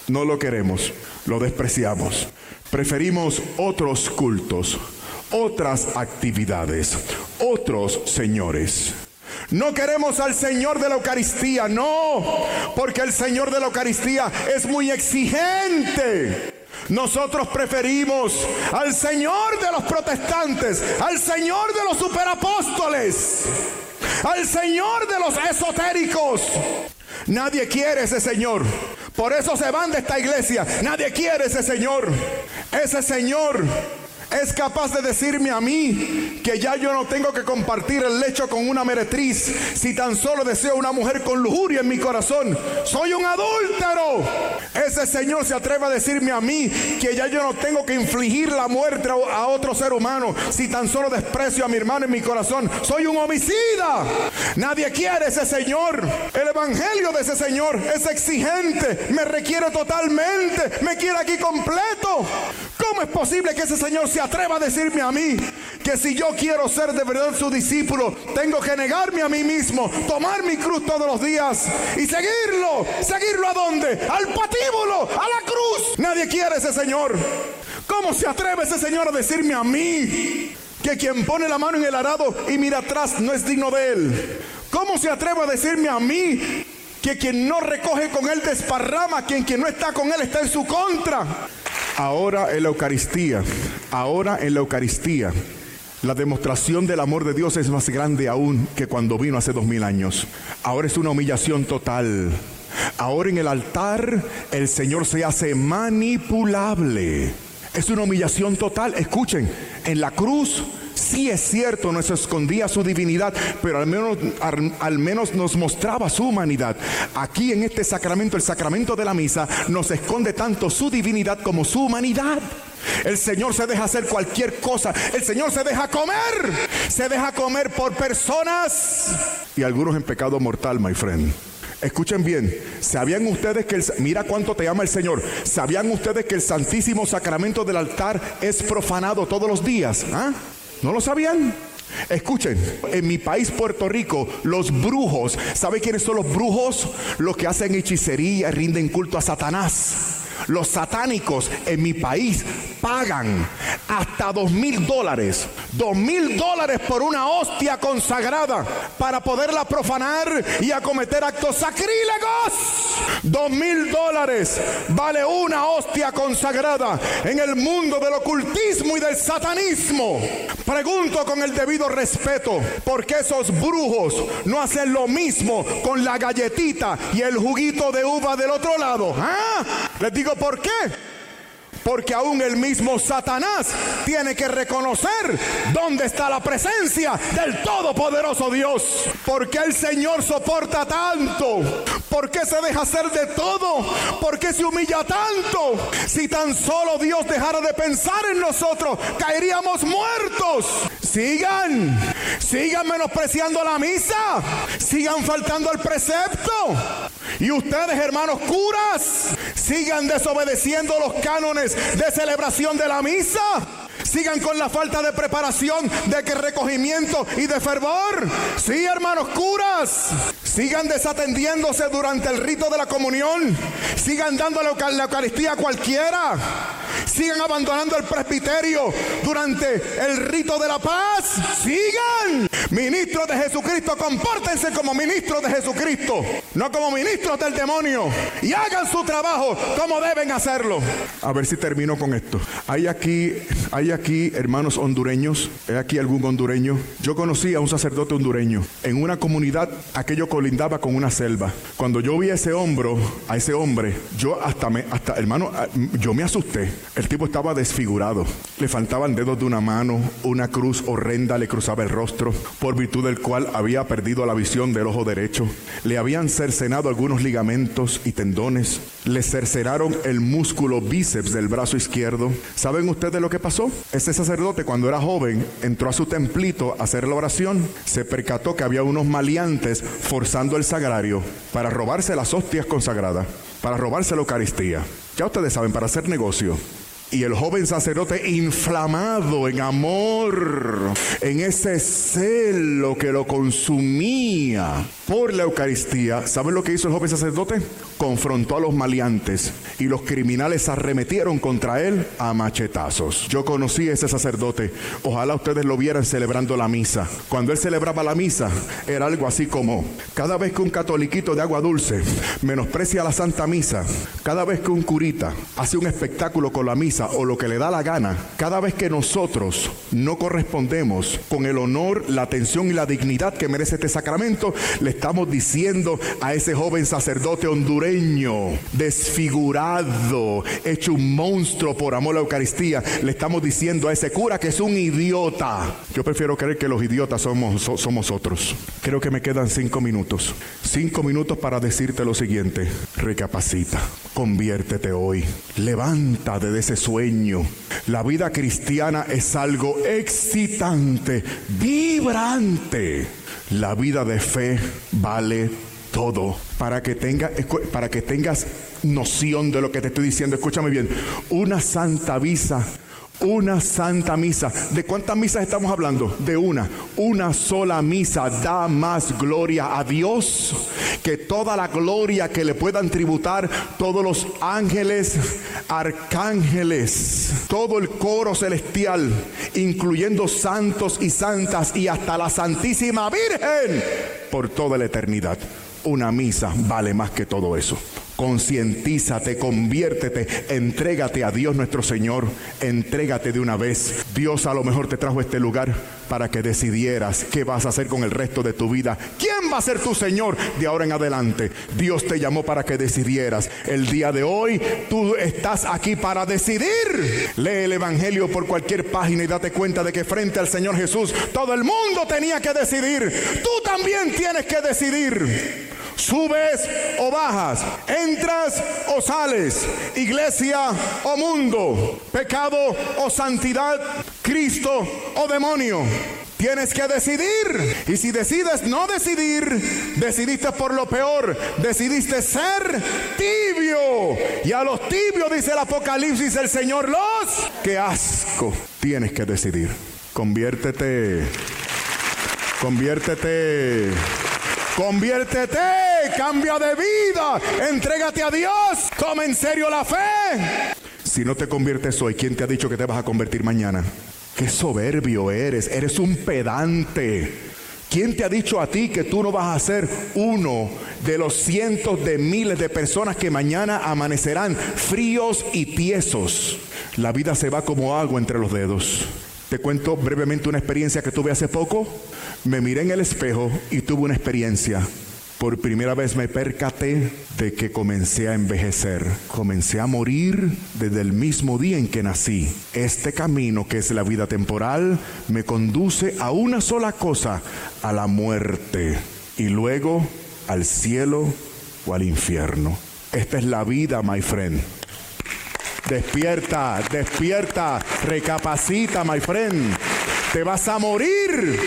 no lo queremos, lo despreciamos. Preferimos otros cultos, otras actividades, otros señores. No queremos al Señor de la Eucaristía, no, porque el Señor de la Eucaristía es muy exigente. Nosotros preferimos al Señor de los protestantes, al Señor de los superapóstoles, al Señor de los esotéricos. Nadie quiere ese Señor. Por eso se van de esta iglesia. Nadie quiere ese Señor. Ese Señor es capaz de decirme a mí que ya yo no tengo que compartir el lecho con una meretriz si tan solo deseo una mujer con lujuria en mi corazón. Soy un adúltero. Ese Señor se atreve a decirme a mí que ya yo no tengo que infligir la muerte a otro ser humano si tan solo desprecio a mi hermano en mi corazón. Soy un homicida. Nadie quiere ese Señor. El evangelio de ese Señor es exigente. Me requiere totalmente. Me quiere aquí completo. ¿Cómo es posible que ese Señor se atreva a decirme a mí que si yo quiero ser de verdad su discípulo, tengo que negarme a mí mismo, tomar mi cruz todos los días y seguirlo? ¿Seguirlo a dónde? Al patíbulo, a la cruz. Nadie quiere ese Señor. ¿Cómo se atreve ese Señor a decirme a mí que quien pone la mano en el arado y mira atrás no es digno de él? ¿Cómo se atreve a decirme a mí que quien no recoge con él desparrama, quien, quien no está con él está en su contra? Ahora en la Eucaristía, ahora en la Eucaristía, la demostración del amor de Dios es más grande aún que cuando vino hace dos mil años. Ahora es una humillación total. Ahora en el altar el Señor se hace manipulable. Es una humillación total. Escuchen, en la cruz Sí es cierto, no se escondía su divinidad, pero al menos, al, menos nos mostraba su humanidad. Aquí en este sacramento, el sacramento de la misa, nos esconde tanto su divinidad como su humanidad. El Señor se deja hacer cualquier cosa. El Señor se deja comer. Se deja comer por personas. Y algunos en pecado mortal, my friend. Escuchen bien, ¿sabían ustedes que el, mira cuánto te ama el Señor? ¿Sabían ustedes que el Santísimo Sacramento del altar es profanado todos los días? ¿Ah? ¿No lo sabían? Escuchen, en mi país Puerto Rico, los brujos, ¿sabe quiénes son los brujos? Los que hacen hechicería, rinden culto a Satanás. Los satánicos en mi país pagan hasta dos mil dólares, dos mil dólares por una hostia consagrada para poderla profanar y acometer actos sacrílegos. Dos mil dólares vale una hostia consagrada en el mundo del ocultismo y del satanismo. Pregunto con el debido respeto, ¿por qué esos brujos no hacen lo mismo con la galletita y el juguito de uva del otro lado? ¿Ah? Les digo por qué. Porque aún el mismo Satanás tiene que reconocer dónde está la presencia del Todopoderoso Dios. Porque el Señor soporta tanto. ¿Por qué se deja hacer de todo? ¿Por qué se humilla tanto? Si tan solo Dios dejara de pensar en nosotros, caeríamos muertos. Sigan, sigan menospreciando la misa, sigan faltando al precepto. Y ustedes, hermanos curas, sigan desobedeciendo los cánones de celebración de la misa. Sigan con la falta de preparación, de que recogimiento y de fervor. Sí, hermanos curas. Sigan desatendiéndose durante el rito de la comunión. Sigan dando la Eucaristía a cualquiera. Sigan abandonando el presbiterio durante el rito de la paz. Sigan. Ministros de Jesucristo, compórtense como ministros de Jesucristo, no como ministros del demonio. Y hagan su trabajo como deben hacerlo. A ver si termino con esto. Hay aquí, hay aquí hermanos hondureños. ¿Hay aquí algún hondureño? Yo conocí a un sacerdote hondureño. En una comunidad, aquello colindaba con una selva. Cuando yo vi a ese hombro, a ese hombre, yo hasta me, hasta hermano, yo me asusté. El tipo estaba desfigurado. Le faltaban dedos de una mano, una cruz horrenda le cruzaba el rostro, por virtud del cual había perdido la visión del ojo derecho. Le habían cercenado algunos ligamentos y tendones. Le cercenaron el músculo bíceps del brazo izquierdo. ¿Saben ustedes lo que pasó? Ese sacerdote cuando era joven entró a su templito a hacer la oración. Se percató que había unos maleantes forzando el sagrario para robarse las hostias consagradas, para robarse la Eucaristía. Ya ustedes saben, para hacer negocio. Y el joven sacerdote inflamado en amor, en ese celo que lo consumía por la Eucaristía, ¿saben lo que hizo el joven sacerdote? Confrontó a los maleantes y los criminales arremetieron contra él a machetazos. Yo conocí a ese sacerdote, ojalá ustedes lo vieran celebrando la misa. Cuando él celebraba la misa, era algo así como, cada vez que un catoliquito de agua dulce menosprecia la Santa Misa, cada vez que un curita hace un espectáculo con la misa, o lo que le da la gana, cada vez que nosotros no correspondemos con el honor, la atención y la dignidad que merece este sacramento, le estamos diciendo a ese joven sacerdote hondureño, desfigurado, hecho un monstruo por amor a la Eucaristía, le estamos diciendo a ese cura que es un idiota. Yo prefiero creer que los idiotas somos, somos otros. Creo que me quedan cinco minutos. Cinco minutos para decirte lo siguiente. Recapacita, conviértete hoy, levanta de ese sueño. La vida cristiana es algo excitante, vibrante. La vida de fe vale todo. Para que, para que tengas noción de lo que te estoy diciendo, escúchame bien. Una santa visa una santa misa. ¿De cuántas misas estamos hablando? De una. Una sola misa da más gloria a Dios que toda la gloria que le puedan tributar todos los ángeles, arcángeles, todo el coro celestial, incluyendo santos y santas y hasta la Santísima Virgen por toda la eternidad. Una misa vale más que todo eso concientízate, conviértete, entrégate a Dios nuestro Señor, entrégate de una vez. Dios a lo mejor te trajo este lugar para que decidieras qué vas a hacer con el resto de tu vida. ¿Quién va a ser tu Señor de ahora en adelante? Dios te llamó para que decidieras. El día de hoy tú estás aquí para decidir. Lee el Evangelio por cualquier página y date cuenta de que frente al Señor Jesús todo el mundo tenía que decidir. Tú también tienes que decidir subes o bajas, entras o sales, iglesia o mundo, pecado o santidad, Cristo o demonio. Tienes que decidir. Y si decides no decidir, decidiste por lo peor. Decidiste ser tibio. Y a los tibios, dice el Apocalipsis, el Señor los. ¡Qué asco! Tienes que decidir. Conviértete. Conviértete. Conviértete, cambia de vida, entrégate a Dios, toma en serio la fe. Si no te conviertes hoy, ¿quién te ha dicho que te vas a convertir mañana? Qué soberbio eres, eres un pedante. ¿Quién te ha dicho a ti que tú no vas a ser uno de los cientos de miles de personas que mañana amanecerán fríos y tiesos? La vida se va como agua entre los dedos. Te cuento brevemente una experiencia que tuve hace poco. Me miré en el espejo y tuve una experiencia. Por primera vez me percaté de que comencé a envejecer, comencé a morir desde el mismo día en que nací. Este camino que es la vida temporal me conduce a una sola cosa, a la muerte y luego al cielo o al infierno. Esta es la vida, my friend. Despierta, despierta, recapacita, my friend. Te vas a morir.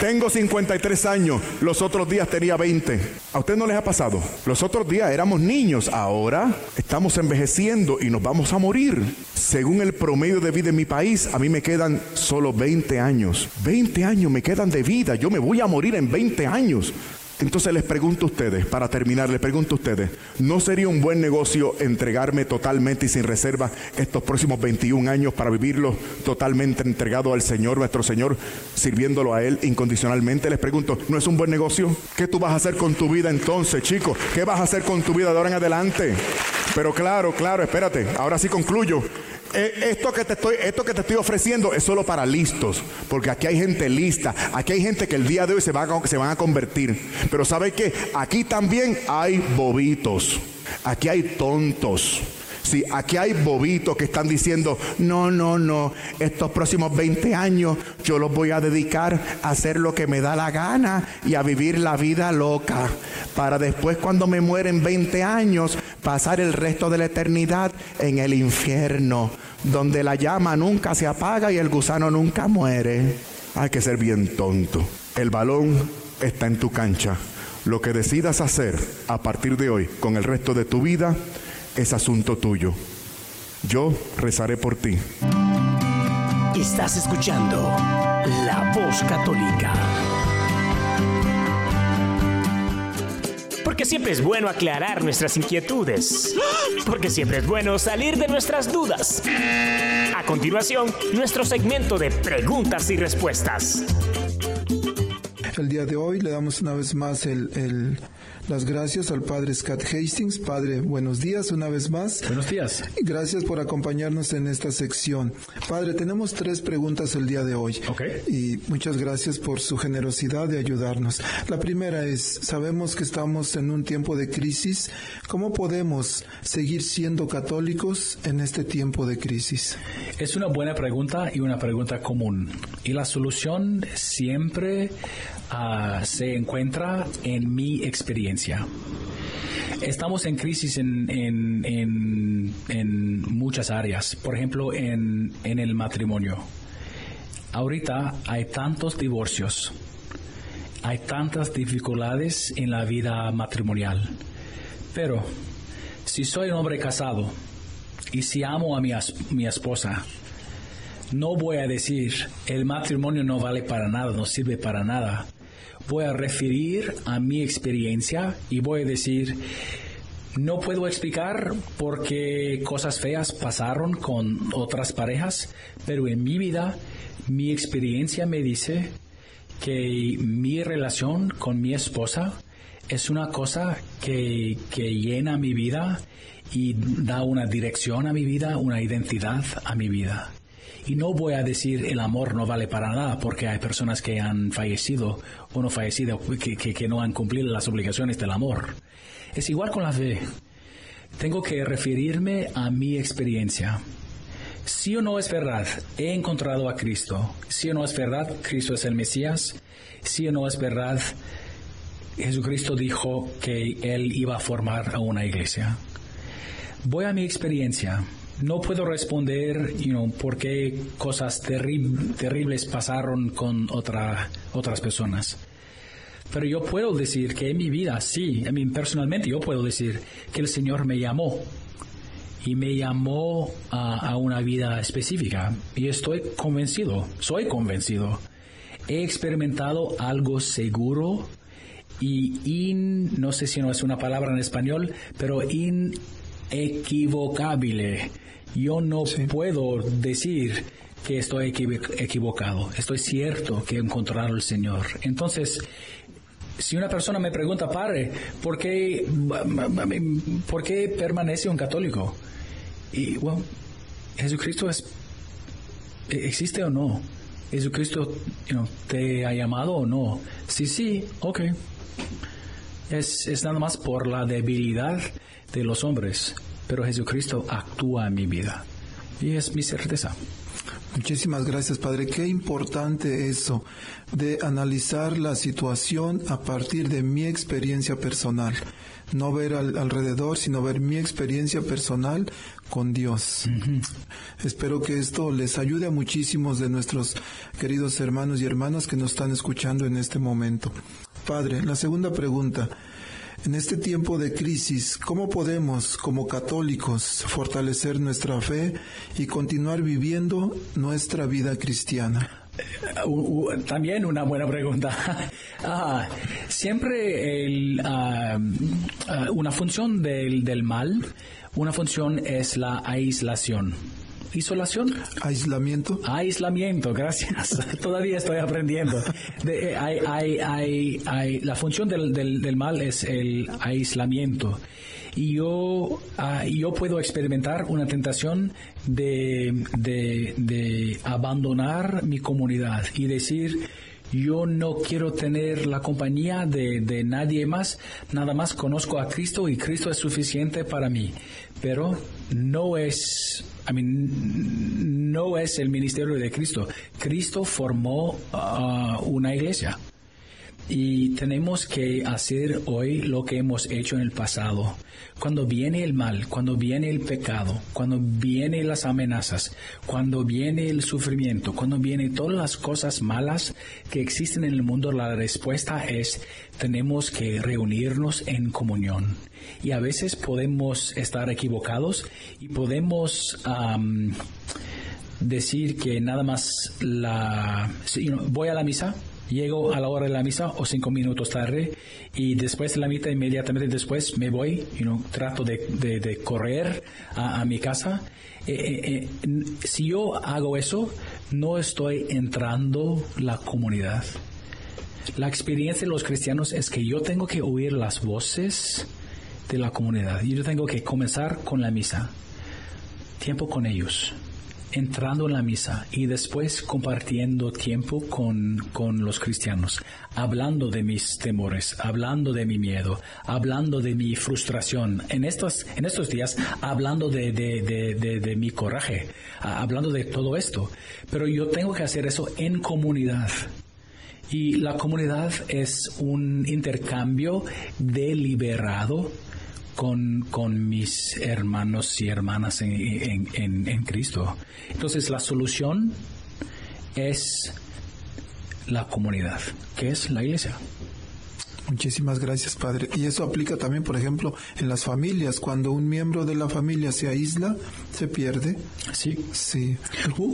Tengo 53 años, los otros días tenía 20. ¿A usted no les ha pasado? Los otros días éramos niños, ahora estamos envejeciendo y nos vamos a morir. Según el promedio de vida en mi país, a mí me quedan solo 20 años. 20 años me quedan de vida, yo me voy a morir en 20 años. Entonces les pregunto a ustedes, para terminar, les pregunto a ustedes, ¿no sería un buen negocio entregarme totalmente y sin reserva estos próximos 21 años para vivirlos totalmente entregado al Señor, nuestro Señor, sirviéndolo a Él incondicionalmente? Les pregunto, ¿no es un buen negocio? ¿Qué tú vas a hacer con tu vida entonces, chicos? ¿Qué vas a hacer con tu vida de ahora en adelante? Pero claro, claro, espérate, ahora sí concluyo. Eh, esto que, te estoy, esto que te estoy ofreciendo es solo para listos, porque aquí hay gente lista, aquí hay gente que el día de hoy se, va se van a convertir. Pero ¿sabe qué? Aquí también hay bobitos, aquí hay tontos. Sí, aquí hay bobitos que están diciendo, no, no, no, estos próximos 20 años yo los voy a dedicar a hacer lo que me da la gana y a vivir la vida loca, para después cuando me mueren 20 años pasar el resto de la eternidad en el infierno, donde la llama nunca se apaga y el gusano nunca muere. Hay que ser bien tonto. El balón está en tu cancha. Lo que decidas hacer a partir de hoy con el resto de tu vida, es asunto tuyo. Yo rezaré por ti. Estás escuchando La Voz Católica. Porque siempre es bueno aclarar nuestras inquietudes. Porque siempre es bueno salir de nuestras dudas. A continuación, nuestro segmento de preguntas y respuestas. El día de hoy le damos una vez más el, el las gracias al Padre Scott Hastings. Padre, buenos días una vez más. Buenos días. Gracias por acompañarnos en esta sección. Padre, tenemos tres preguntas el día de hoy. Ok. Y muchas gracias por su generosidad de ayudarnos. La primera es, sabemos que estamos en un tiempo de crisis. ¿Cómo podemos seguir siendo católicos en este tiempo de crisis? Es una buena pregunta y una pregunta común. Y la solución siempre uh, se encuentra en mi experiencia. Estamos en crisis en, en, en, en muchas áreas, por ejemplo, en, en el matrimonio. Ahorita hay tantos divorcios, hay tantas dificultades en la vida matrimonial, pero si soy un hombre casado y si amo a mi, mi esposa, no voy a decir el matrimonio no vale para nada, no sirve para nada voy a referir a mi experiencia y voy a decir, no puedo explicar por qué cosas feas pasaron con otras parejas, pero en mi vida, mi experiencia me dice que mi relación con mi esposa es una cosa que, que llena mi vida y da una dirección a mi vida, una identidad a mi vida. Y no voy a decir el amor no vale para nada porque hay personas que han fallecido o no fallecido que, que, no han cumplido las obligaciones del amor. Es igual con la fe. Tengo que referirme a mi experiencia. Si o no es verdad, he encontrado a Cristo. Si o no es verdad, Cristo es el Mesías. Si o no es verdad, Jesucristo dijo que Él iba a formar una iglesia. Voy a mi experiencia no puedo responder you por qué cosas terribles pasaron con otra, otras personas. Pero yo puedo decir que en mi vida, sí, a mí personalmente yo puedo decir que el Señor me llamó y me llamó a, una vida específica y estoy convencido, soy convencido. He experimentado algo seguro y in, no sé si no es una palabra en español, pero inequivocable yo no puedo decir que estoy equivocado. Estoy cierto que he encontrado al Señor. Entonces, si una persona me pregunta, padre, ¿por qué, ¿por qué permanece un católico? Y, bueno, Jesucristo es, existe o no? Jesucristo te ha llamado o no? Sí, sí, ok. Es, es nada más por la debilidad de los hombres pero Jesucristo actúa en mi vida. Y es mi certeza. Muchísimas gracias, Padre. Qué importante eso de analizar la situación a partir de mi experiencia personal. No ver al, alrededor, sino ver mi experiencia personal con Dios. Espero que esto les ayude a muchísimos de nuestros queridos hermanos y hermanas que nos están escuchando en este momento. Padre, la segunda pregunta. En este tiempo de crisis, ¿cómo podemos, como católicos, fortalecer nuestra fe y continuar viviendo nuestra vida cristiana? Uh, también una buena pregunta. Ah, siempre el, ah, ah, una función del, del mal, una función es la aislación. ¿Isolación? Aislamiento. Aislamiento, gracias. Todavía estoy aprendiendo. De, eh, hay, hay, hay, hay, la función del, del, del mal es el aislamiento y yo, ah, yo puedo experimentar una tentación de, de, de abandonar mi comunidad y decir, yo no quiero tener la compañía de, de, nadie más, nada más conozco a Cristo y Cristo es suficiente para mí. Pero no es, I mean, no es el ministerio de Cristo. Cristo formó uh, una iglesia. Y tenemos que hacer hoy lo que hemos hecho en el pasado. Cuando viene el mal, cuando viene el pecado, cuando vienen las amenazas, cuando viene el sufrimiento, cuando vienen todas las cosas malas que existen en el mundo, la respuesta es tenemos que reunirnos en comunión. Y a veces podemos estar equivocados y podemos decir que nada más la... voy a la misa, llego a la hora de la misa o cinco minutos tarde y después de la misa inmediatamente después me voy, you know, trato de, correr a, mi casa. Eh, eh, eh, si yo hago eso, no estoy entrando la comunidad. La experiencia de los cristianos es que yo tengo que oír las voces de la comunidad. Yo tengo que comenzar con la misa, tiempo con ellos entrando en la misa y después compartiendo tiempo con, con, los cristianos, hablando de mis temores, hablando de mi miedo, hablando de mi frustración, en estos, en estos días hablando de, de, de, de mi coraje, hablando de todo esto. Pero yo tengo que hacer eso en comunidad. Y la comunidad es un intercambio deliberado con, con mis hermanos y hermanas en, en, en, Cristo. Entonces la solución es la comunidad, que es la iglesia. Muchísimas gracias, Padre. Y eso aplica también, por ejemplo, en las familias. Cuando un miembro de la familia se aísla, se pierde. Sí. Sí.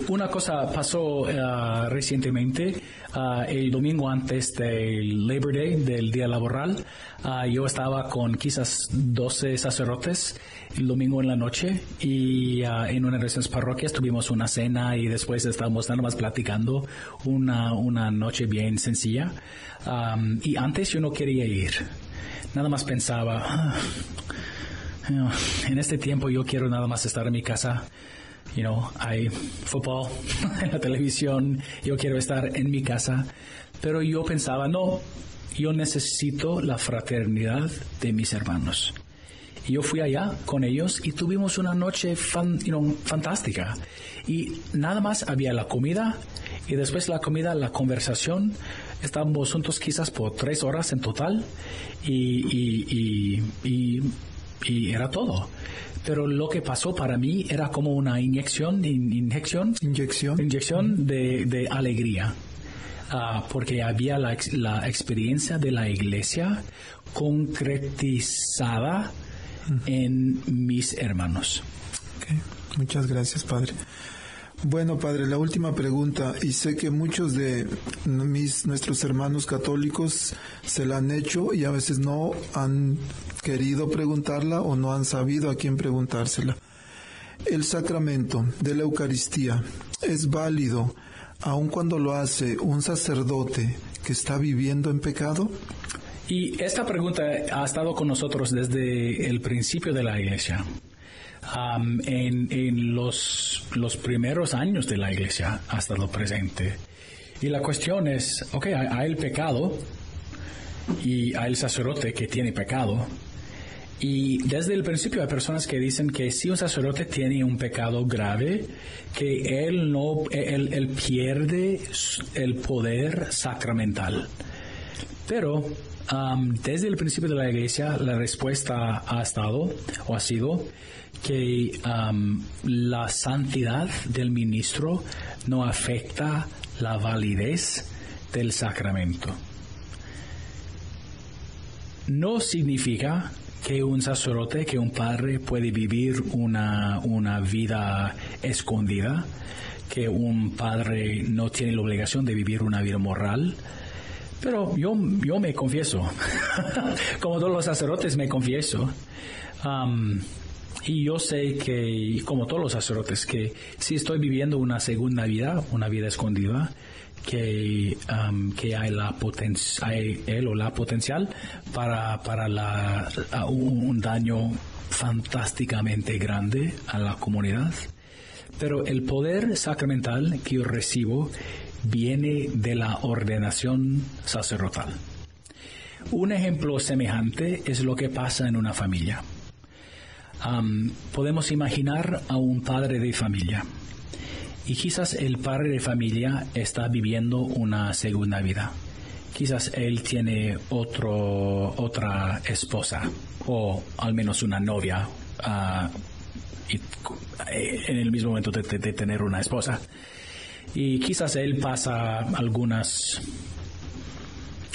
Una cosa pasó uh, recientemente, uh, el domingo antes del Labor Day, del día laboral. Uh, yo estaba con quizás 12 sacerdotes el domingo en la noche y en una de esas parroquias tuvimos una cena y después estábamos nada más platicando una, una noche bien sencilla. Um, y antes yo no quería ir. Nada más pensaba, ah, en este tiempo yo quiero nada más estar en mi casa. You know, hay fútbol en la televisión, yo quiero estar en mi casa. Pero yo pensaba, no, yo necesito la fraternidad de mis hermanos. Yo fui allá con ellos y tuvimos una noche fan, you know, fantástica. Y nada más había la comida y después la comida, la conversación, estábamos juntos quizás por tres horas en total y, y, era todo. Pero lo que pasó para mí era como una inyección, inyección, inyección, inyección de, de alegría. Uh, porque había la, la, experiencia de la iglesia concretizada en mis hermanos. Muchas gracias, Padre. Bueno, padre, la última pregunta, y sé que muchos de mis, nuestros hermanos católicos se la han hecho y a veces no han querido preguntarla o no han sabido a quién preguntársela. El sacramento de la Eucaristía es válido aun cuando lo hace un sacerdote que está viviendo en pecado? Y esta pregunta ha estado con nosotros desde el principio de la iglesia en, los, primeros años de la iglesia hasta lo presente. Y la cuestión es, ok, hay, el pecado y hay el sacerdote que tiene pecado. Y desde el principio hay personas que dicen que si un sacerdote tiene un pecado grave, que él no, él pierde el poder sacramental. Pero desde el principio de la iglesia la respuesta ha estado o ha sido que la santidad del ministro no afecta la validez del sacramento. No significa que un sacerdote, que un padre puede vivir una, una vida escondida, que un padre no tiene la obligación de vivir una vida moral, pero yo, yo me confieso, como todos los sacerdotes me confieso. Y yo sé que, como todos los sacerdotes, que si estoy viviendo una segunda vida, una vida escondida, que, que hay, la hay él o la potencial para, para la, un daño fantásticamente grande a la comunidad. Pero el poder sacramental que yo recibo viene de la ordenación sacerdotal. Un ejemplo semejante es lo que pasa en una familia. podemos imaginar a un padre de familia y quizás el padre de familia está viviendo una segunda vida. Quizás él tiene otro, otra esposa o al menos una novia ah, en el mismo momento de tener una esposa y quizás él pasa algunas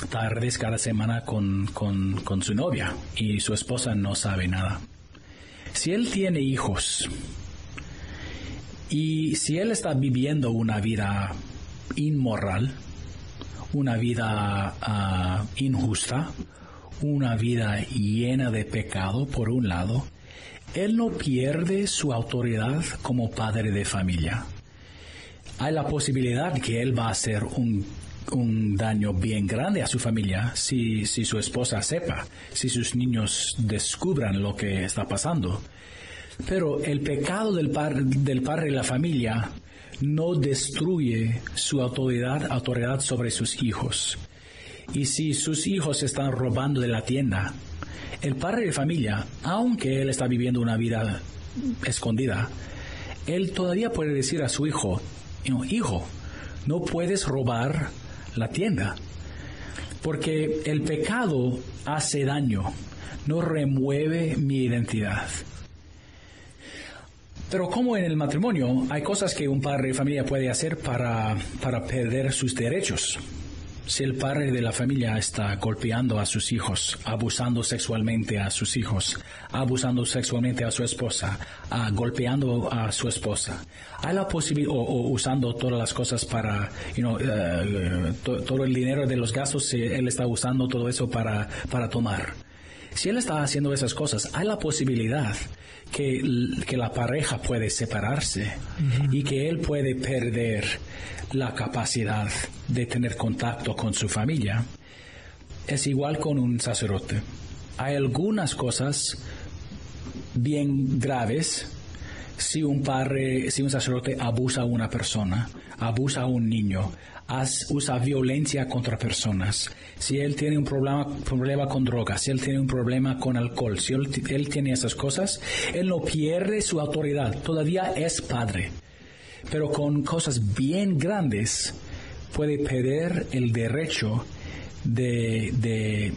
tardes cada semana con, con, su novia y su esposa no sabe nada. Si él tiene hijos y si él está viviendo una vida inmoral, una vida ah, injusta, una vida llena de pecado, por un lado, él no pierde su autoridad como padre de familia hay la posibilidad que él va a hacer un, daño bien grande a su familia si, si su esposa sepa, si sus niños descubran lo que está pasando. Pero el pecado del, del padre y la familia no destruye su autoridad, autoridad sobre sus hijos. Y si sus hijos están robando de la tienda, el padre de familia, aunque él está viviendo una vida escondida, él todavía puede decir a su hijo, hijo, no puedes robar la tienda, porque el pecado hace daño, no remueve mi identidad. Pero como en el matrimonio, hay cosas que un padre de familia puede hacer para, para perder sus derechos. Si el padre de la familia está golpeando a sus hijos, abusando sexualmente a sus hijos, abusando sexualmente a su esposa, golpeando a su esposa, hay la posibilidad, o, usando todas las cosas para, you eh, todo el dinero de los gastos, él está usando todo eso para, para tomar. Si él está haciendo esas cosas, hay la posibilidad que, la pareja puede separarse y que él puede perder la capacidad de tener contacto con su familia, es igual con un sacerdote. Hay algunas cosas bien graves si un padre, si un sacerdote abusa a una persona, abusa a un niño, usa violencia contra personas, si él tiene un problema, problema con drogas, si él tiene un problema con alcohol, si él, él tiene esas cosas, él no pierde su autoridad, todavía es padre. Pero con cosas bien grandes puede perder el derecho de,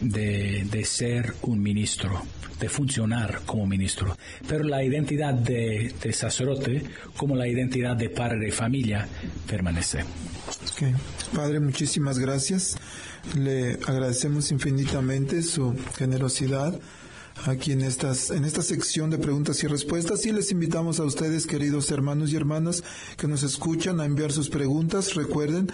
de, ser un ministro, de funcionar como ministro. Pero la identidad de, sacerdote, como la identidad de padre de familia, permanece. Padre, muchísimas gracias. Le agradecemos infinitamente su generosidad aquí en, estas, en esta sección de preguntas y respuestas y les invitamos a ustedes, queridos hermanos y hermanas que nos escuchan, a enviar sus preguntas. Recuerden,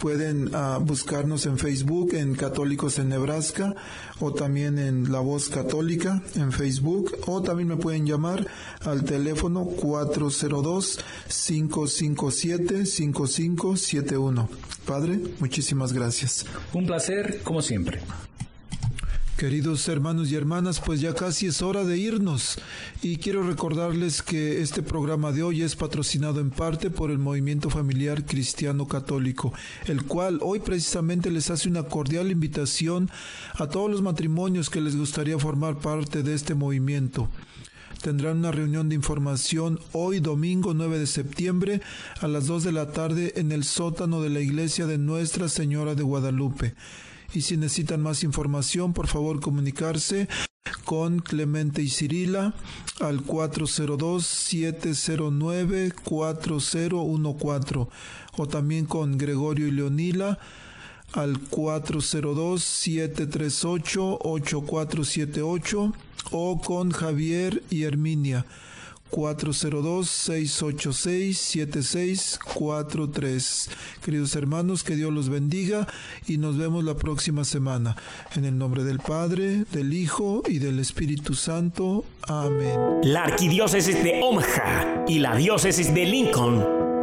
pueden uh, buscarnos en Facebook en Católicos en Nebraska o también en La Voz Católica en Facebook o también me pueden llamar al teléfono 402-557-5571. Padre, muchísimas gracias. Un placer, como siempre. Queridos hermanos y hermanas, pues ya casi es hora de irnos. Y quiero recordarles que este programa de hoy es patrocinado en parte por el Movimiento Familiar Cristiano Católico, el cual hoy precisamente les hace una cordial invitación a todos los matrimonios que les gustaría formar parte de este movimiento. Tendrán una reunión de información hoy domingo 9 de septiembre a las 2 de la tarde en el sótano de la iglesia de Nuestra Señora de Guadalupe y si necesitan más información, por favor comunicarse con Clemente y Cirila al 402-709-4014 o también con Gregorio y Leonila al 402-738-8478 o con Javier y Herminia 402-686-7643. Queridos hermanos, que Dios los bendiga y nos vemos la próxima semana. En el nombre del Padre, del Hijo y del Espíritu Santo. Amén. La Arquidiócesis de Omaha y la Diócesis de Lincoln